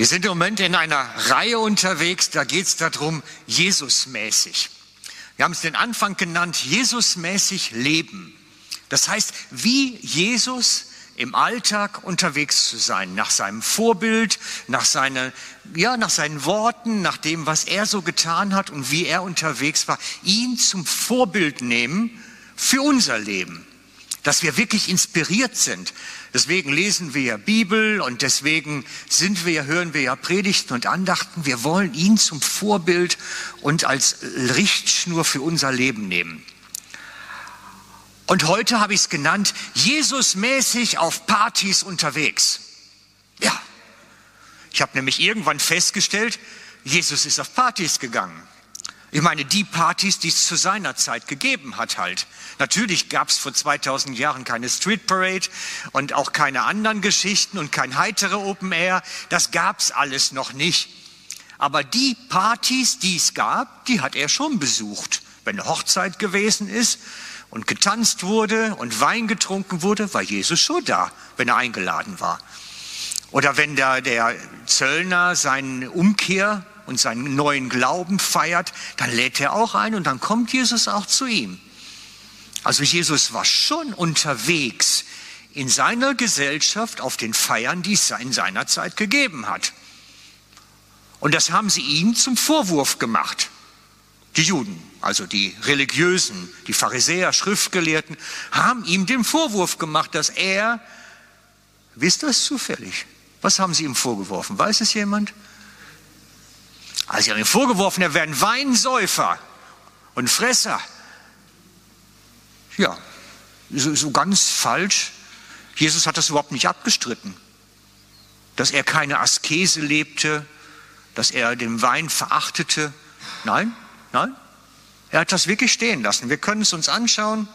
Wir sind im Moment in einer Reihe unterwegs, da geht es darum, Jesusmäßig. Wir haben es den Anfang genannt, Jesusmäßig leben. Das heißt, wie Jesus im Alltag unterwegs zu sein, nach seinem Vorbild, nach, seine, ja, nach seinen Worten, nach dem, was er so getan hat und wie er unterwegs war, ihn zum Vorbild nehmen für unser Leben, dass wir wirklich inspiriert sind. Deswegen lesen wir ja Bibel und deswegen sind wir, hören wir ja Predigten und Andachten. Wir wollen ihn zum Vorbild und als Richtschnur für unser Leben nehmen. Und heute habe ich es genannt, Jesusmäßig auf Partys unterwegs. Ja, ich habe nämlich irgendwann festgestellt, Jesus ist auf Partys gegangen. Ich meine, die Partys, die es zu seiner Zeit gegeben hat halt. Natürlich gab es vor 2000 Jahren keine Street Parade und auch keine anderen Geschichten und kein heitere Open Air. Das gab es alles noch nicht. Aber die Partys, die es gab, die hat er schon besucht. Wenn eine Hochzeit gewesen ist, und getanzt wurde und Wein getrunken wurde, war Jesus schon da, wenn er eingeladen war. Oder wenn der, der Zöllner seine Umkehr und seinen neuen Glauben feiert, dann lädt er auch ein und dann kommt Jesus auch zu ihm. Also Jesus war schon unterwegs in seiner Gesellschaft auf den Feiern, die es in seiner Zeit gegeben hat. Und das haben sie ihm zum Vorwurf gemacht, die Juden also die Religiösen, die Pharisäer, Schriftgelehrten, haben ihm den Vorwurf gemacht, dass er, wisst ihr es zufällig? Was haben sie ihm vorgeworfen? Weiß es jemand? Also sie haben ihm vorgeworfen, er wäre ein Weinsäufer und Fresser. Ja, so, so ganz falsch. Jesus hat das überhaupt nicht abgestritten, dass er keine Askese lebte, dass er den Wein verachtete. Nein, nein, er hat das wirklich stehen lassen. Wir können es uns anschauen.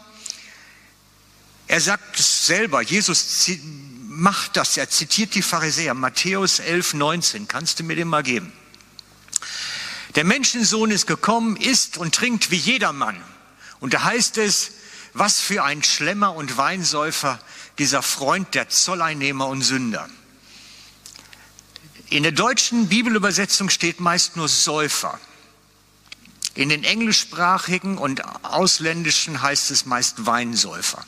Er sagt es selber. Jesus macht das. Er zitiert die Pharisäer. Matthäus 11, 19. Kannst du mir den mal geben? Der Menschensohn ist gekommen, isst und trinkt wie jedermann. Und da heißt es, was für ein Schlemmer und Weinsäufer dieser Freund der Zolleinnehmer und Sünder. In der deutschen Bibelübersetzung steht meist nur Säufer. In den englischsprachigen und ausländischen heißt es meist Weinsäufer.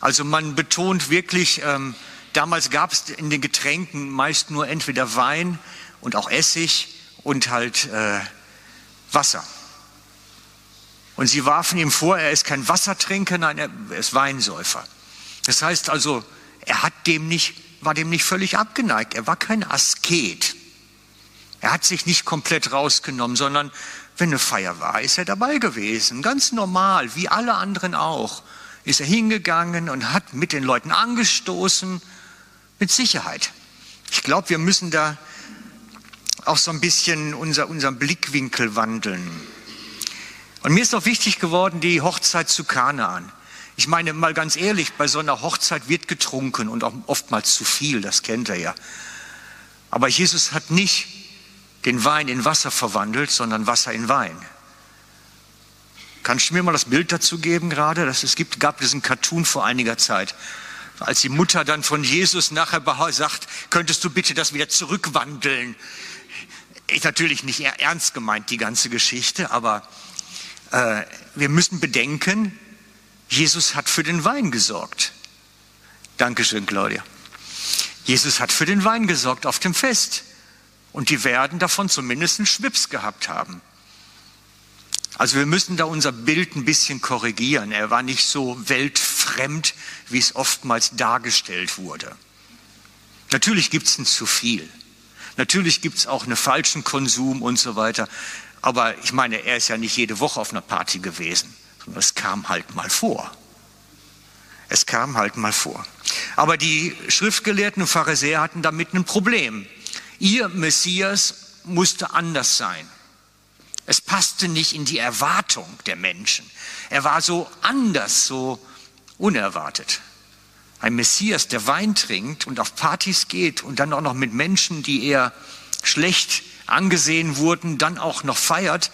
Also man betont wirklich, ähm, damals gab es in den Getränken meist nur entweder Wein und auch Essig und halt äh, Wasser. Und sie warfen ihm vor, er ist kein Wassertrinker, nein, er ist Weinsäufer. Das heißt also, er hat dem nicht, war dem nicht völlig abgeneigt. Er war kein Asket. Er hat sich nicht komplett rausgenommen, sondern wenn eine Feier war, ist er dabei gewesen, ganz normal, wie alle anderen auch. Ist er hingegangen und hat mit den Leuten angestoßen, mit Sicherheit. Ich glaube, wir müssen da auch so ein bisschen unser, unseren Blickwinkel wandeln. Und mir ist auch wichtig geworden, die Hochzeit zu Kanaan. Ich meine, mal ganz ehrlich, bei so einer Hochzeit wird getrunken und auch oftmals zu viel, das kennt er ja. Aber Jesus hat nicht den Wein in Wasser verwandelt, sondern Wasser in Wein. Kannst du mir mal das Bild dazu geben gerade? Das, es gibt, gab diesen Cartoon vor einiger Zeit. Als die Mutter dann von Jesus nachher sagt, könntest du bitte das wieder zurückwandeln? Ist natürlich nicht ernst gemeint, die ganze Geschichte, aber äh, wir müssen bedenken, Jesus hat für den Wein gesorgt. Dankeschön, Claudia. Jesus hat für den Wein gesorgt auf dem Fest. Und die werden davon zumindest einen Schwips gehabt haben. Also wir müssen da unser Bild ein bisschen korrigieren. Er war nicht so weltfremd, wie es oftmals dargestellt wurde. Natürlich gibt es ein zu viel. Natürlich gibt es auch einen falschen Konsum und so weiter. Aber ich meine, er ist ja nicht jede Woche auf einer Party gewesen, sondern es kam halt mal vor. Es kam halt mal vor. Aber die Schriftgelehrten und Pharisäer hatten damit ein Problem. Ihr Messias musste anders sein. Es passte nicht in die Erwartung der Menschen. Er war so anders, so unerwartet. Ein Messias, der Wein trinkt und auf Partys geht und dann auch noch mit Menschen, die eher schlecht angesehen wurden, dann auch noch feiert,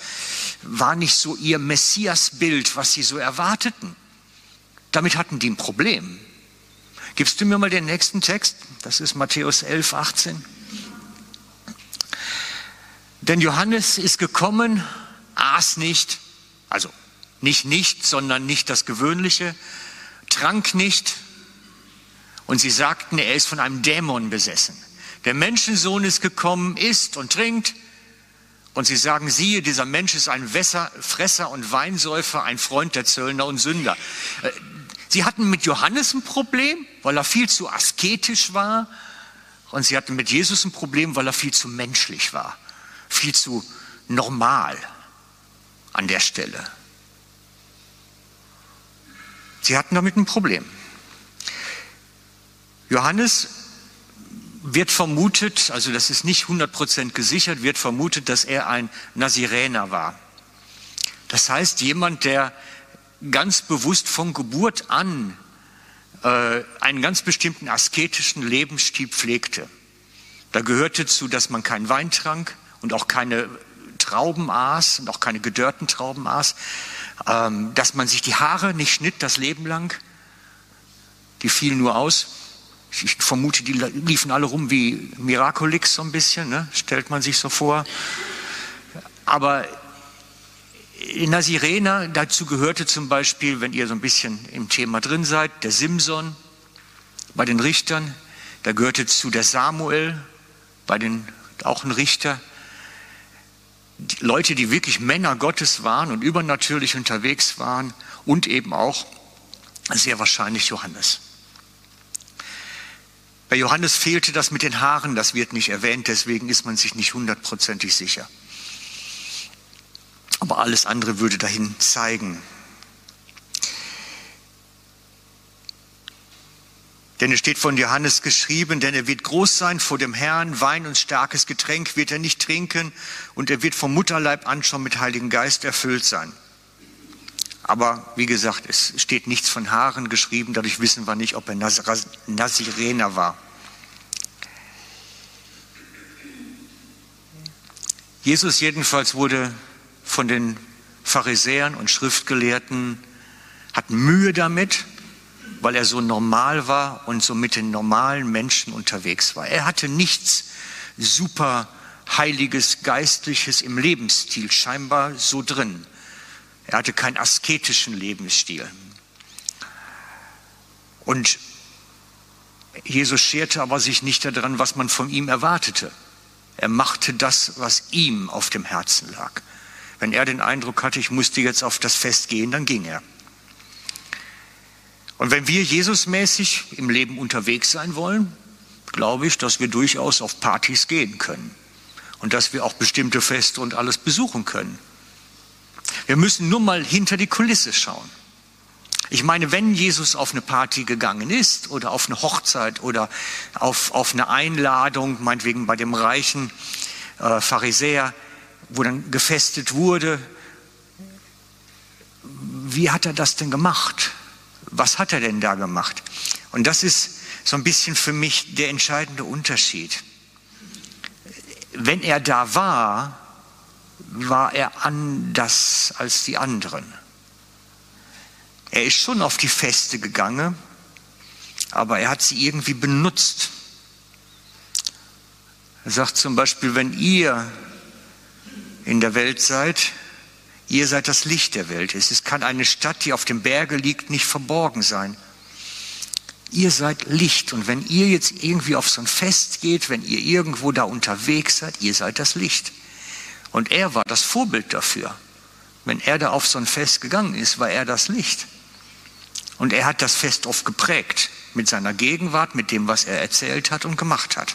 war nicht so ihr Messiasbild, was sie so erwarteten. Damit hatten die ein Problem. Gibst du mir mal den nächsten Text? Das ist Matthäus 11, 18. Denn Johannes ist gekommen, aß nicht, also nicht nicht, sondern nicht das Gewöhnliche, trank nicht, und sie sagten, er ist von einem Dämon besessen. Der Menschensohn ist gekommen, isst und trinkt, und sie sagen, siehe, dieser Mensch ist ein Wässer, Fresser und Weinsäufer, ein Freund der Zöllner und Sünder. Äh, sie hatten mit Johannes ein Problem, weil er viel zu asketisch war. Und sie hatten mit Jesus ein Problem, weil er viel zu menschlich war, viel zu normal an der Stelle. Sie hatten damit ein Problem. Johannes wird vermutet, also das ist nicht 100% gesichert, wird vermutet, dass er ein Naziräner war. Das heißt, jemand, der ganz bewusst von Geburt an äh, einen ganz bestimmten asketischen Lebensstil pflegte. Da gehörte zu, dass man keinen Wein trank und auch keine Trauben aß und auch keine gedörrten Trauben aß, ähm, dass man sich die Haare nicht schnitt das Leben lang, die fielen nur aus ich vermute, die liefen alle rum wie Miraculix so ein bisschen, ne? stellt man sich so vor. Aber in der Sirena, dazu gehörte zum Beispiel, wenn ihr so ein bisschen im Thema drin seid, der Simson bei den Richtern, da gehörte zu der Samuel, bei den, auch ein Richter. Die Leute, die wirklich Männer Gottes waren und übernatürlich unterwegs waren und eben auch sehr wahrscheinlich Johannes. Bei Johannes fehlte das mit den Haaren, das wird nicht erwähnt, deswegen ist man sich nicht hundertprozentig sicher. Aber alles andere würde dahin zeigen. Denn es steht von Johannes geschrieben, denn er wird groß sein vor dem Herrn, Wein und starkes Getränk wird er nicht trinken und er wird vom Mutterleib an schon mit Heiligen Geist erfüllt sein. Aber wie gesagt, es steht nichts von Haaren geschrieben, dadurch wissen wir nicht, ob er Nazirener war. Jesus jedenfalls wurde von den Pharisäern und Schriftgelehrten, hat Mühe damit, weil er so normal war und so mit den normalen Menschen unterwegs war. Er hatte nichts super heiliges, geistliches im Lebensstil scheinbar so drin. Er hatte keinen asketischen Lebensstil. Und Jesus scherte aber sich nicht daran, was man von ihm erwartete. Er machte das, was ihm auf dem Herzen lag. Wenn er den Eindruck hatte, ich musste jetzt auf das Fest gehen, dann ging er. Und wenn wir Jesusmäßig im Leben unterwegs sein wollen, glaube ich, dass wir durchaus auf Partys gehen können und dass wir auch bestimmte Feste und alles besuchen können. Wir müssen nur mal hinter die Kulisse schauen. Ich meine, wenn Jesus auf eine Party gegangen ist oder auf eine Hochzeit oder auf, auf eine Einladung, meinetwegen bei dem reichen äh, Pharisäer, wo dann gefestet wurde, wie hat er das denn gemacht? Was hat er denn da gemacht? Und das ist so ein bisschen für mich der entscheidende Unterschied. Wenn er da war, war er anders als die anderen. Er ist schon auf die Feste gegangen, aber er hat sie irgendwie benutzt. Er sagt zum Beispiel, wenn ihr in der Welt seid, ihr seid das Licht der Welt. Es kann eine Stadt, die auf dem Berge liegt, nicht verborgen sein. Ihr seid Licht und wenn ihr jetzt irgendwie auf so ein Fest geht, wenn ihr irgendwo da unterwegs seid, ihr seid das Licht. Und er war das Vorbild dafür. Wenn er da auf so ein Fest gegangen ist, war er das Licht. Und er hat das Fest oft geprägt mit seiner Gegenwart, mit dem, was er erzählt hat und gemacht hat.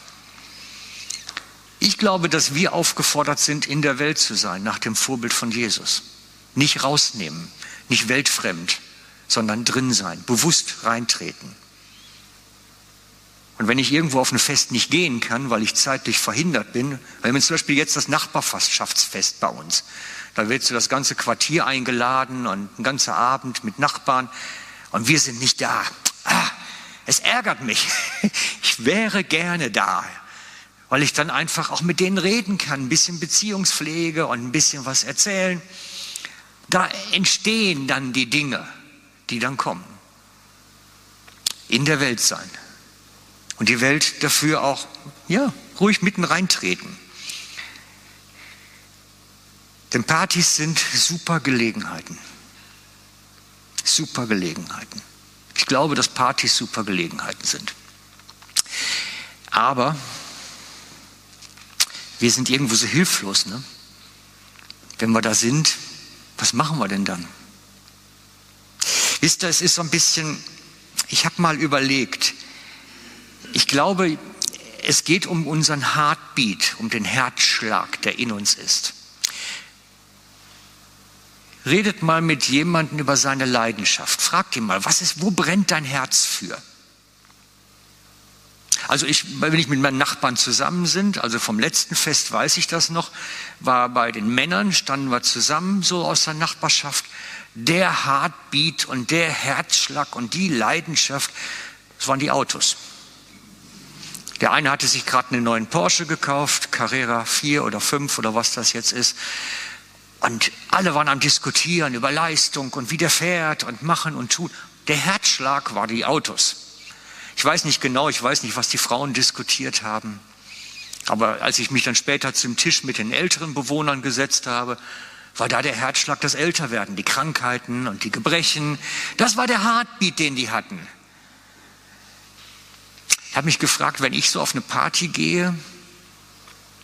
Ich glaube, dass wir aufgefordert sind, in der Welt zu sein, nach dem Vorbild von Jesus. Nicht rausnehmen, nicht weltfremd, sondern drin sein, bewusst reintreten. Und wenn ich irgendwo auf ein Fest nicht gehen kann, weil ich zeitlich verhindert bin, weil wir zum Beispiel jetzt das Nachbarschaftsfest bei uns, da wird so das ganze Quartier eingeladen und ein ganzer Abend mit Nachbarn und wir sind nicht da. Ah, es ärgert mich. Ich wäre gerne da, weil ich dann einfach auch mit denen reden kann, ein bisschen Beziehungspflege und ein bisschen was erzählen. Da entstehen dann die Dinge, die dann kommen. In der Welt sein. Und die Welt dafür auch, ja, ruhig mitten reintreten. Denn Partys sind super Gelegenheiten. Super Gelegenheiten. Ich glaube, dass Partys super Gelegenheiten sind. Aber wir sind irgendwo so hilflos. Ne? Wenn wir da sind, was machen wir denn dann? Wisst ihr, es ist so ein bisschen, ich habe mal überlegt, ich glaube, es geht um unseren Heartbeat, um den Herzschlag, der in uns ist. Redet mal mit jemandem über seine Leidenschaft. Fragt ihn mal, was ist, wo brennt dein Herz für? Also ich, wenn ich mit meinen Nachbarn zusammen sind, also vom letzten Fest weiß ich das noch, war bei den Männern, standen wir zusammen so aus der Nachbarschaft. Der Heartbeat und der Herzschlag und die Leidenschaft, das waren die Autos. Der eine hatte sich gerade einen neuen Porsche gekauft, Carrera 4 oder 5 oder was das jetzt ist. Und alle waren am Diskutieren über Leistung und wie der fährt und machen und tun. Der Herzschlag war die Autos. Ich weiß nicht genau, ich weiß nicht, was die Frauen diskutiert haben. Aber als ich mich dann später zum Tisch mit den älteren Bewohnern gesetzt habe, war da der Herzschlag das Älterwerden, die Krankheiten und die Gebrechen. Das war der Heartbeat, den die hatten. Ich habe mich gefragt, wenn ich so auf eine Party gehe,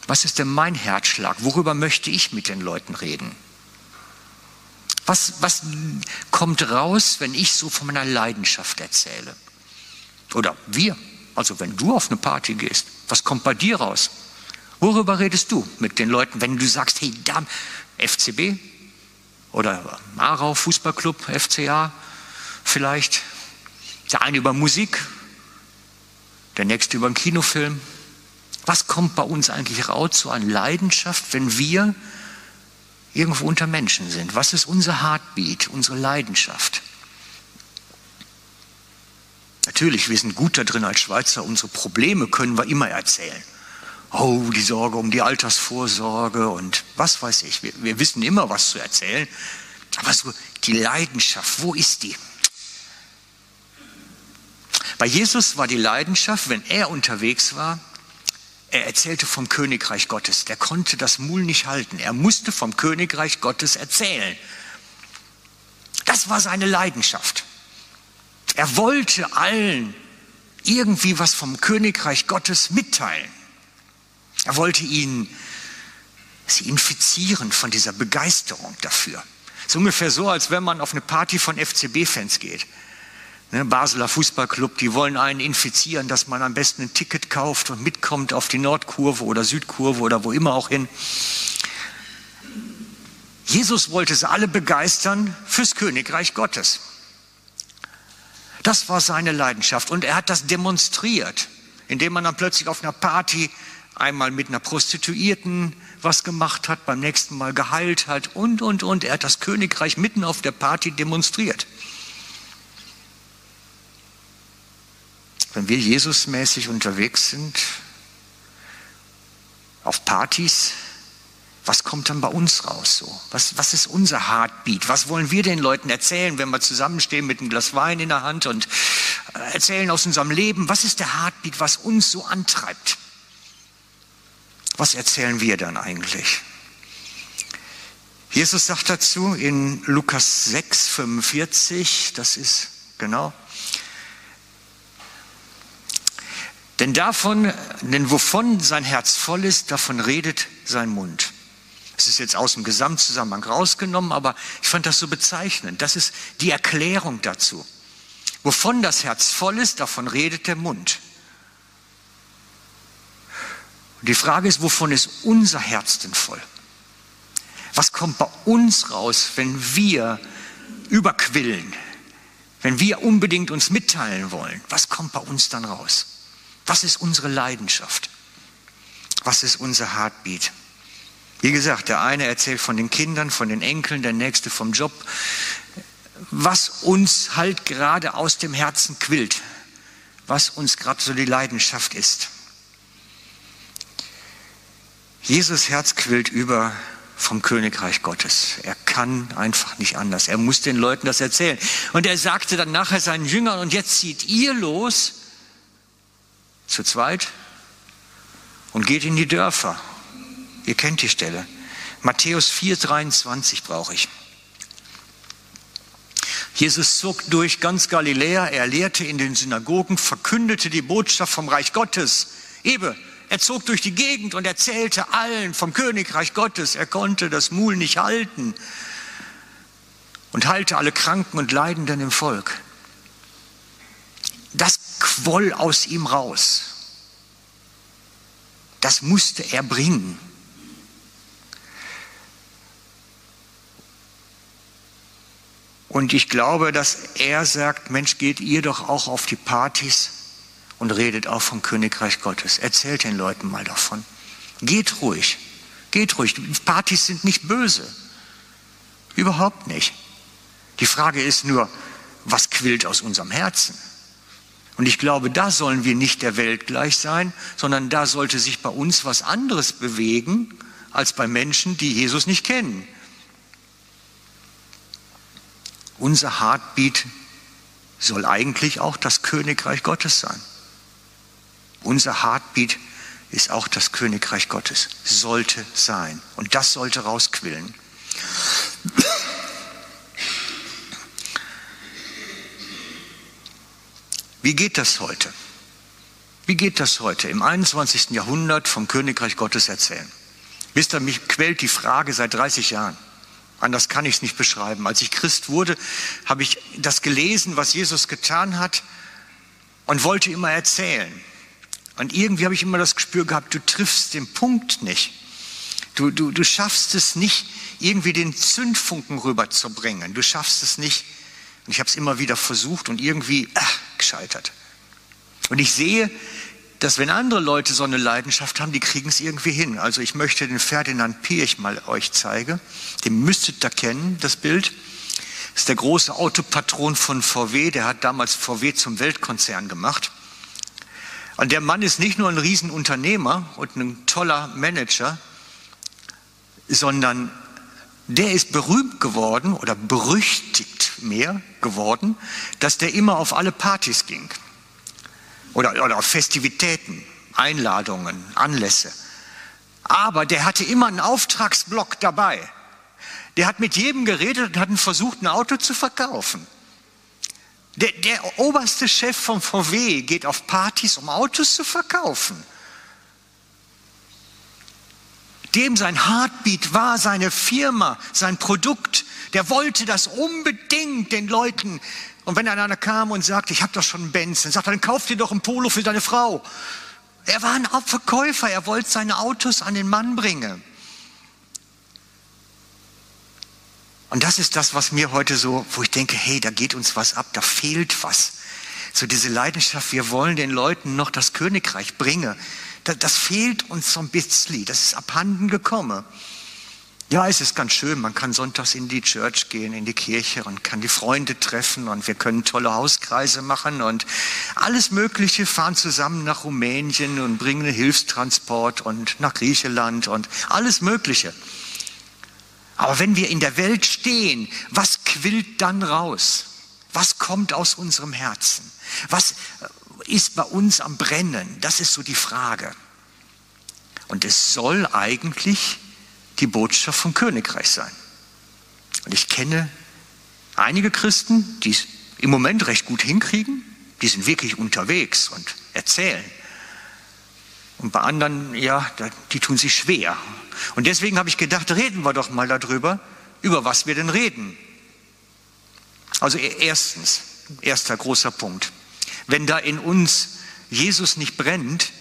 was ist denn mein Herzschlag? Worüber möchte ich mit den Leuten reden? Was, was kommt raus, wenn ich so von meiner Leidenschaft erzähle? Oder wir. Also wenn du auf eine Party gehst, was kommt bei dir raus? Worüber redest du mit den Leuten, wenn du sagst, hey, da, FCB oder Marau Fußballclub, FCA vielleicht? Der eine über Musik, der nächste über einen Kinofilm. Was kommt bei uns eigentlich raus so an Leidenschaft, wenn wir irgendwo unter Menschen sind? Was ist unser Heartbeat, unsere Leidenschaft? Natürlich, wir sind gut da drin als Schweizer, unsere Probleme können wir immer erzählen. Oh, die Sorge um die Altersvorsorge und was weiß ich. Wir, wir wissen immer, was zu erzählen. Aber so die Leidenschaft, wo ist die? Bei Jesus war die Leidenschaft, wenn er unterwegs war, er erzählte vom Königreich Gottes. Der konnte das Mul nicht halten. Er musste vom Königreich Gottes erzählen. Das war seine Leidenschaft. Er wollte allen irgendwie was vom Königreich Gottes mitteilen. Er wollte ihnen sie infizieren von dieser Begeisterung dafür. Es ist ungefähr so, als wenn man auf eine Party von FCB-Fans geht. Ne, Basler Fußballclub, die wollen einen infizieren, dass man am besten ein Ticket kauft und mitkommt auf die Nordkurve oder Südkurve oder wo immer auch hin. Jesus wollte sie alle begeistern fürs Königreich Gottes. Das war seine Leidenschaft und er hat das demonstriert, indem man dann plötzlich auf einer Party einmal mit einer Prostituierten was gemacht hat, beim nächsten Mal geheilt hat und, und, und. Er hat das Königreich mitten auf der Party demonstriert. Wenn wir Jesusmäßig unterwegs sind, auf Partys, was kommt dann bei uns raus so? Was, was ist unser Heartbeat? Was wollen wir den Leuten erzählen, wenn wir zusammenstehen mit einem Glas Wein in der Hand und äh, erzählen aus unserem Leben? Was ist der Heartbeat, was uns so antreibt? Was erzählen wir dann eigentlich? Jesus sagt dazu in Lukas 6, 45, das ist genau, denn davon, denn wovon sein Herz voll ist, davon redet sein Mund. Es ist jetzt aus dem Gesamtzusammenhang rausgenommen, aber ich fand das so bezeichnend. Das ist die Erklärung dazu. Wovon das Herz voll ist, davon redet der Mund. Und die Frage ist, wovon ist unser Herz denn voll? Was kommt bei uns raus, wenn wir überquillen, wenn wir unbedingt uns mitteilen wollen? Was kommt bei uns dann raus? Was ist unsere Leidenschaft? Was ist unser Heartbeat? Wie gesagt, der eine erzählt von den Kindern, von den Enkeln, der nächste vom Job. Was uns halt gerade aus dem Herzen quillt, was uns gerade so die Leidenschaft ist. Jesus Herz quillt über vom Königreich Gottes. Er kann einfach nicht anders. Er muss den Leuten das erzählen. Und er sagte dann nachher seinen Jüngern, und jetzt zieht ihr los, zu zweit, und geht in die Dörfer Ihr kennt die Stelle. Matthäus 4,23 brauche ich. Jesus zog durch ganz Galiläa, er lehrte in den Synagogen, verkündete die Botschaft vom Reich Gottes. Eben, er zog durch die Gegend und erzählte allen vom Königreich Gottes. Er konnte das Mul nicht halten und heilte alle Kranken und Leidenden im Volk. Das quoll aus ihm raus. Das musste er bringen. Und ich glaube, dass er sagt, Mensch, geht ihr doch auch auf die Partys und redet auch vom Königreich Gottes. Erzählt den Leuten mal davon. Geht ruhig. Geht ruhig. Partys sind nicht böse. Überhaupt nicht. Die Frage ist nur, was quillt aus unserem Herzen? Und ich glaube, da sollen wir nicht der Welt gleich sein, sondern da sollte sich bei uns was anderes bewegen als bei Menschen, die Jesus nicht kennen. Unser Heartbeat soll eigentlich auch das Königreich Gottes sein. Unser Heartbeat ist auch das Königreich Gottes, sollte sein. Und das sollte rausquillen. Wie geht das heute? Wie geht das heute im 21. Jahrhundert vom Königreich Gottes erzählen? Wisst ihr, mich quält die Frage seit 30 Jahren. Anders kann ich es nicht beschreiben. Als ich Christ wurde, habe ich das gelesen, was Jesus getan hat und wollte immer erzählen. Und irgendwie habe ich immer das Gespür gehabt, du triffst den Punkt nicht. Du, du, du schaffst es nicht, irgendwie den Zündfunken rüberzubringen. Du schaffst es nicht. Und ich habe es immer wieder versucht und irgendwie ach, gescheitert. Und ich sehe, dass wenn andere Leute so eine Leidenschaft haben, die kriegen es irgendwie hin. Also ich möchte den Ferdinand Pirch mal euch zeigen. Den müsstet ihr kennen, das Bild. Das ist der große Autopatron von VW. Der hat damals VW zum Weltkonzern gemacht. Und der Mann ist nicht nur ein Riesenunternehmer und ein toller Manager, sondern der ist berühmt geworden oder berüchtigt mehr geworden, dass der immer auf alle Partys ging oder, oder Festivitäten, Einladungen, Anlässe. Aber der hatte immer einen Auftragsblock dabei. Der hat mit jedem geredet und hat versucht, ein Auto zu verkaufen. Der, der oberste Chef von VW geht auf Partys, um Autos zu verkaufen. Dem sein Heartbeat war seine Firma, sein Produkt. Der wollte das unbedingt den Leuten und wenn einer kam und sagte, ich habe doch schon einen Benz, dann sagt er, dann kauf dir doch ein Polo für deine Frau. Er war ein Verkäufer, er wollte seine Autos an den Mann bringen. Und das ist das, was mir heute so, wo ich denke, hey, da geht uns was ab, da fehlt was. So diese Leidenschaft, wir wollen den Leuten noch das Königreich bringen. Das, das fehlt uns so ein bisschen, das ist abhanden gekommen. Ja, es ist ganz schön. Man kann sonntags in die Church gehen, in die Kirche und kann die Freunde treffen und wir können tolle Hauskreise machen und alles Mögliche fahren zusammen nach Rumänien und bringen einen Hilfstransport und nach Griechenland und alles Mögliche. Aber wenn wir in der Welt stehen, was quillt dann raus? Was kommt aus unserem Herzen? Was ist bei uns am Brennen? Das ist so die Frage. Und es soll eigentlich die Botschaft vom Königreich sein. Und ich kenne einige Christen, die es im Moment recht gut hinkriegen, die sind wirklich unterwegs und erzählen. Und bei anderen, ja, die tun sich schwer. Und deswegen habe ich gedacht, reden wir doch mal darüber, über was wir denn reden. Also erstens, erster großer Punkt. Wenn da in uns Jesus nicht brennt,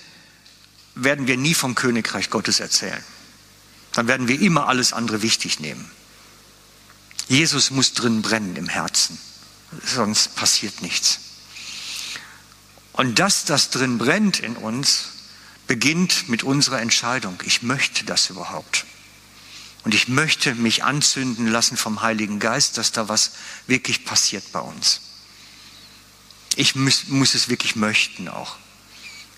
werden wir nie vom Königreich Gottes erzählen dann werden wir immer alles andere wichtig nehmen. Jesus muss drin brennen im Herzen, sonst passiert nichts. Und dass das drin brennt in uns, beginnt mit unserer Entscheidung. Ich möchte das überhaupt. Und ich möchte mich anzünden lassen vom Heiligen Geist, dass da was wirklich passiert bei uns. Ich muss, muss es wirklich möchten auch.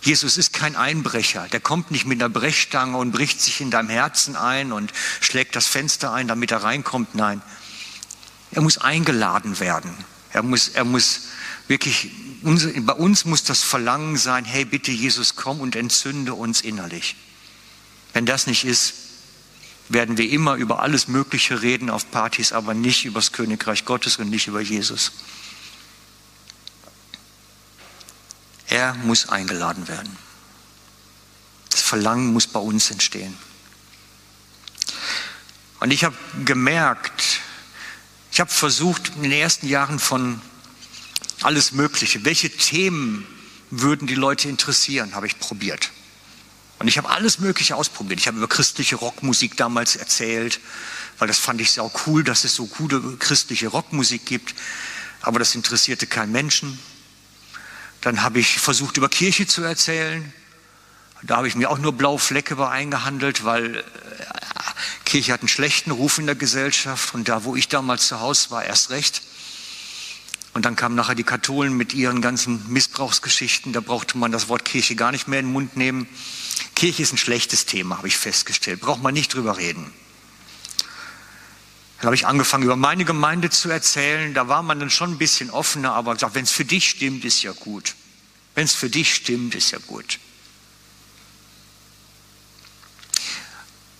Jesus ist kein Einbrecher, der kommt nicht mit einer Brechstange und bricht sich in deinem Herzen ein und schlägt das Fenster ein, damit er reinkommt. Nein, er muss eingeladen werden. Er muss, er muss wirklich, bei uns muss das Verlangen sein, hey bitte Jesus, komm und entzünde uns innerlich. Wenn das nicht ist, werden wir immer über alles Mögliche reden auf Partys, aber nicht über das Königreich Gottes und nicht über Jesus. Er muss eingeladen werden. Das Verlangen muss bei uns entstehen. Und ich habe gemerkt, ich habe versucht in den ersten Jahren von alles Mögliche, welche Themen würden die Leute interessieren, habe ich probiert. Und ich habe alles Mögliche ausprobiert. Ich habe über christliche Rockmusik damals erzählt, weil das fand ich sau cool, dass es so coole christliche Rockmusik gibt. Aber das interessierte keinen Menschen. Dann habe ich versucht, über Kirche zu erzählen. Da habe ich mir auch nur blaue Flecke bei eingehandelt, weil äh, Kirche hat einen schlechten Ruf in der Gesellschaft und da, wo ich damals zu Hause war, erst recht. Und dann kamen nachher die Katholen mit ihren ganzen Missbrauchsgeschichten. Da brauchte man das Wort Kirche gar nicht mehr in den Mund nehmen. Kirche ist ein schlechtes Thema, habe ich festgestellt. Braucht man nicht drüber reden. Dann habe ich angefangen, über meine Gemeinde zu erzählen. Da war man dann schon ein bisschen offener, aber gesagt, wenn es für dich stimmt, ist ja gut. Wenn es für dich stimmt, ist ja gut.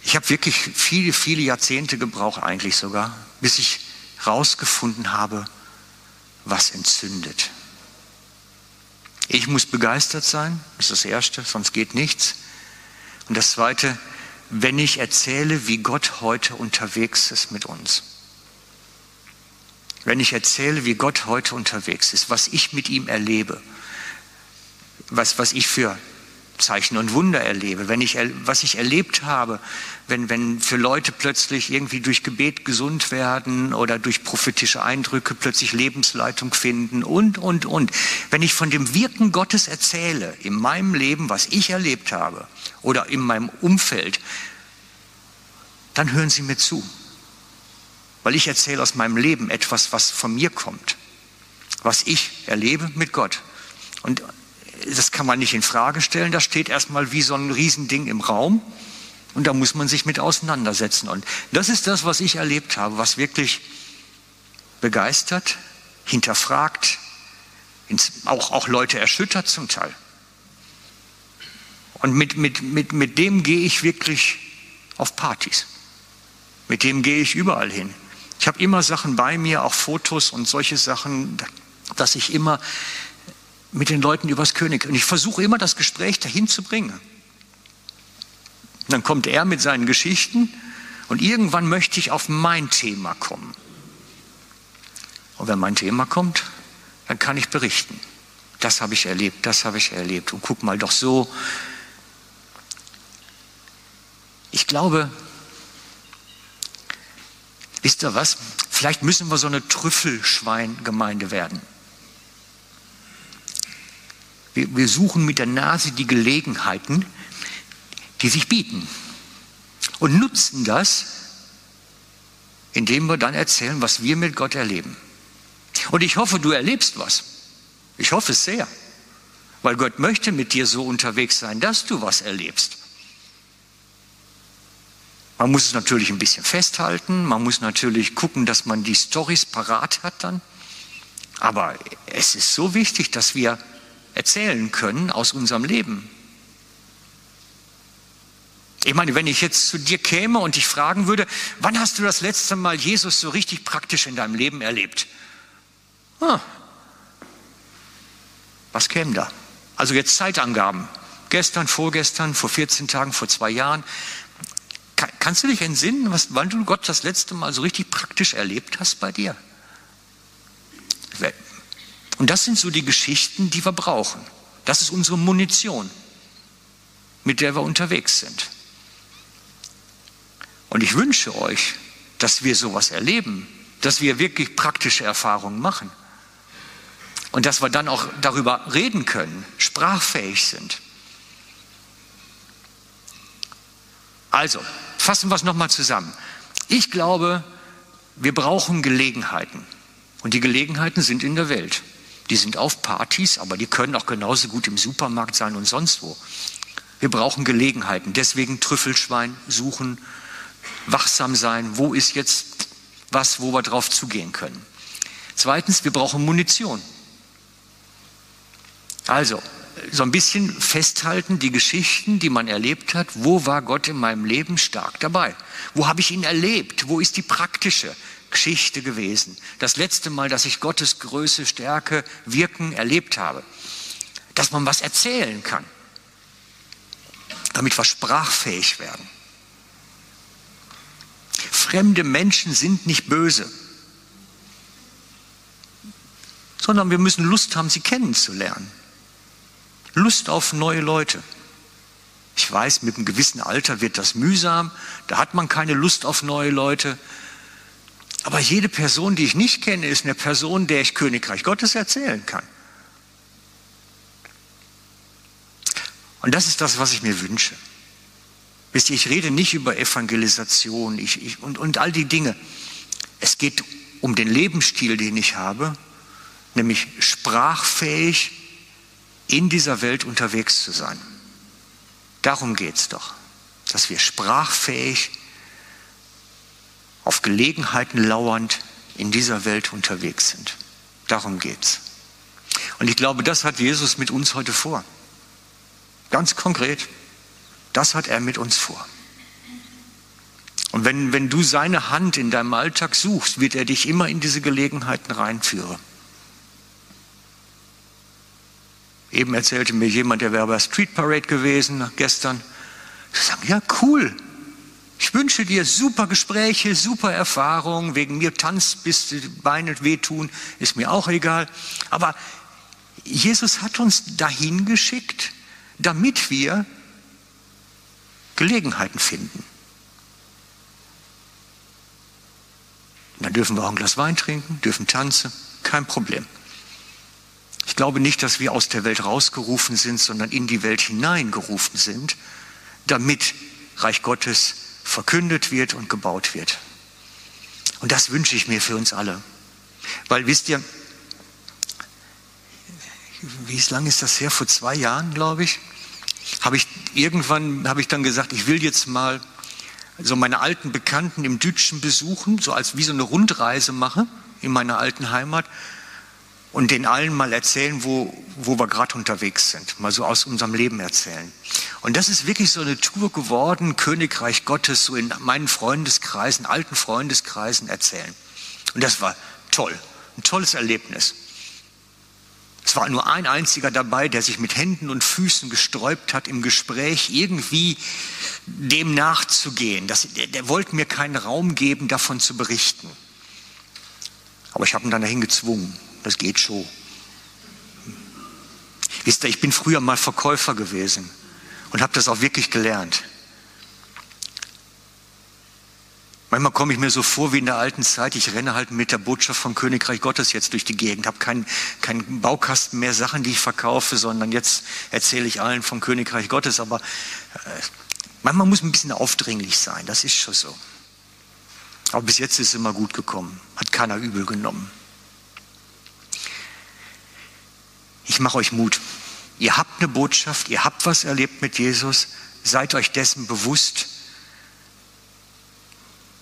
Ich habe wirklich viele, viele Jahrzehnte gebraucht, eigentlich sogar, bis ich herausgefunden habe, was entzündet. Ich muss begeistert sein, das ist das Erste, sonst geht nichts. Und das Zweite, wenn ich erzähle, wie Gott heute unterwegs ist mit uns. Wenn ich erzähle, wie Gott heute unterwegs ist, was ich mit ihm erlebe, was, was ich für Zeichen und Wunder erlebe, wenn ich, was ich erlebt habe, wenn, wenn für Leute plötzlich irgendwie durch Gebet gesund werden oder durch prophetische Eindrücke plötzlich Lebensleitung finden und, und, und. Wenn ich von dem Wirken Gottes erzähle in meinem Leben, was ich erlebt habe oder in meinem Umfeld, dann hören Sie mir zu. Weil ich erzähle aus meinem Leben etwas, was von mir kommt, was ich erlebe mit Gott. Und das kann man nicht in Frage stellen. Das steht erstmal wie so ein Riesending im Raum. Und da muss man sich mit auseinandersetzen. Und das ist das, was ich erlebt habe, was wirklich begeistert, hinterfragt, auch, auch Leute erschüttert zum Teil. Und mit, mit, mit, mit dem gehe ich wirklich auf Partys. Mit dem gehe ich überall hin. Ich habe immer Sachen bei mir, auch Fotos und solche Sachen, dass ich immer mit den Leuten übers König. Und ich versuche immer das Gespräch dahin zu bringen. Dann kommt er mit seinen Geschichten und irgendwann möchte ich auf mein Thema kommen. Und wenn mein Thema kommt, dann kann ich berichten. Das habe ich erlebt, das habe ich erlebt. Und guck mal doch so. Ich glaube, wisst ihr was? Vielleicht müssen wir so eine Trüffelschweingemeinde werden. Wir, wir suchen mit der Nase die Gelegenheiten, die sich bieten und nutzen das, indem wir dann erzählen, was wir mit Gott erleben. Und ich hoffe, du erlebst was. Ich hoffe es sehr, weil Gott möchte mit dir so unterwegs sein, dass du was erlebst. Man muss es natürlich ein bisschen festhalten, man muss natürlich gucken, dass man die Stories parat hat dann. Aber es ist so wichtig, dass wir erzählen können aus unserem Leben. Ich meine, wenn ich jetzt zu dir käme und dich fragen würde, wann hast du das letzte Mal Jesus so richtig praktisch in deinem Leben erlebt? Ah, was käme da? Also jetzt Zeitangaben. Gestern, vorgestern, vor 14 Tagen, vor zwei Jahren. kannst du dich entsinnen, was, wann du Gott das letzte Mal so richtig praktisch erlebt hast bei dir? Und das sind so die Geschichten, die wir brauchen. Das ist unsere Munition, mit der wir unterwegs sind. Und ich wünsche euch, dass wir sowas erleben, dass wir wirklich praktische Erfahrungen machen und dass wir dann auch darüber reden können, sprachfähig sind. Also, fassen wir es nochmal zusammen. Ich glaube, wir brauchen Gelegenheiten und die Gelegenheiten sind in der Welt. Die sind auf Partys, aber die können auch genauso gut im Supermarkt sein und sonst wo. Wir brauchen Gelegenheiten. Deswegen Trüffelschwein suchen, wachsam sein. Wo ist jetzt was, wo wir drauf zugehen können? Zweitens, wir brauchen Munition. Also, so ein bisschen festhalten, die Geschichten, die man erlebt hat. Wo war Gott in meinem Leben stark dabei? Wo habe ich ihn erlebt? Wo ist die praktische Geschichte gewesen? Das letzte Mal, dass ich Gottes Größe, Stärke, Wirken erlebt habe. Dass man was erzählen kann. Damit wir sprachfähig werden. Fremde Menschen sind nicht böse, sondern wir müssen Lust haben, sie kennenzulernen. Lust auf neue Leute. Ich weiß, mit einem gewissen Alter wird das mühsam, da hat man keine Lust auf neue Leute. Aber jede Person, die ich nicht kenne, ist eine Person, der ich Königreich Gottes erzählen kann. Und das ist das, was ich mir wünsche. Wisst ihr, ich rede nicht über Evangelisation ich, ich, und, und all die Dinge. Es geht um den Lebensstil, den ich habe, nämlich sprachfähig in dieser Welt unterwegs zu sein. Darum geht es doch, dass wir sprachfähig, auf Gelegenheiten lauernd in dieser Welt unterwegs sind. Darum geht es. Und ich glaube, das hat Jesus mit uns heute vor. Ganz konkret. Das hat er mit uns vor. Und wenn, wenn du seine Hand in deinem Alltag suchst, wird er dich immer in diese Gelegenheiten reinführen. Eben erzählte mir jemand, der wäre bei Street Parade gewesen gestern. Ich sage, ja, cool. Ich wünsche dir super Gespräche, super Erfahrungen. Wegen mir tanzt, bis die Beine wehtun, ist mir auch egal. Aber Jesus hat uns dahin geschickt, damit wir Gelegenheiten finden. dann dürfen wir auch ein Glas Wein trinken, dürfen tanzen, kein Problem. Ich glaube nicht, dass wir aus der Welt rausgerufen sind, sondern in die Welt hineingerufen sind, damit Reich Gottes verkündet wird und gebaut wird. Und das wünsche ich mir für uns alle. Weil wisst ihr, wie lange ist das her? Vor zwei Jahren, glaube ich, habe ich irgendwann habe ich dann gesagt, ich will jetzt mal so meine alten Bekannten im Dütschen besuchen, so als wie so eine Rundreise mache in meiner alten Heimat und den allen mal erzählen, wo, wo wir gerade unterwegs sind, mal so aus unserem Leben erzählen. Und das ist wirklich so eine Tour geworden, Königreich Gottes, so in meinen Freundeskreisen, alten Freundeskreisen erzählen. Und das war toll, ein tolles Erlebnis. Es war nur ein einziger dabei, der sich mit Händen und Füßen gesträubt hat, im Gespräch irgendwie dem nachzugehen. Das, der, der wollte mir keinen Raum geben, davon zu berichten. Aber ich habe ihn dann dahin gezwungen das geht schon. Wisst ihr, ich bin früher mal Verkäufer gewesen und habe das auch wirklich gelernt. Manchmal komme ich mir so vor wie in der alten Zeit, ich renne halt mit der Botschaft vom Königreich Gottes jetzt durch die Gegend, habe keinen kein Baukasten mehr Sachen, die ich verkaufe, sondern jetzt erzähle ich allen vom Königreich Gottes. Aber äh, manchmal muss man ein bisschen aufdringlich sein, das ist schon so. Aber bis jetzt ist es immer gut gekommen, hat keiner übel genommen. Ich mache euch Mut. Ihr habt eine Botschaft, ihr habt was erlebt mit Jesus, seid euch dessen bewusst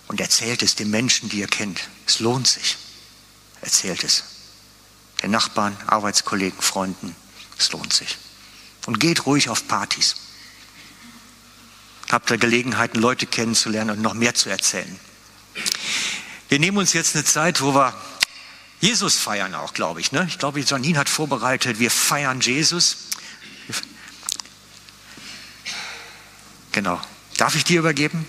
und erzählt es den Menschen, die ihr kennt. Es lohnt sich. Erzählt es. Den Nachbarn, Arbeitskollegen, Freunden. Es lohnt sich. Und geht ruhig auf Partys. Habt ihr Gelegenheiten, Leute kennenzulernen und noch mehr zu erzählen. Wir nehmen uns jetzt eine Zeit, wo wir Jesus feiern auch, glaube ich. Ne? Ich glaube, Janine hat vorbereitet, wir feiern Jesus. Genau. Darf ich dir übergeben?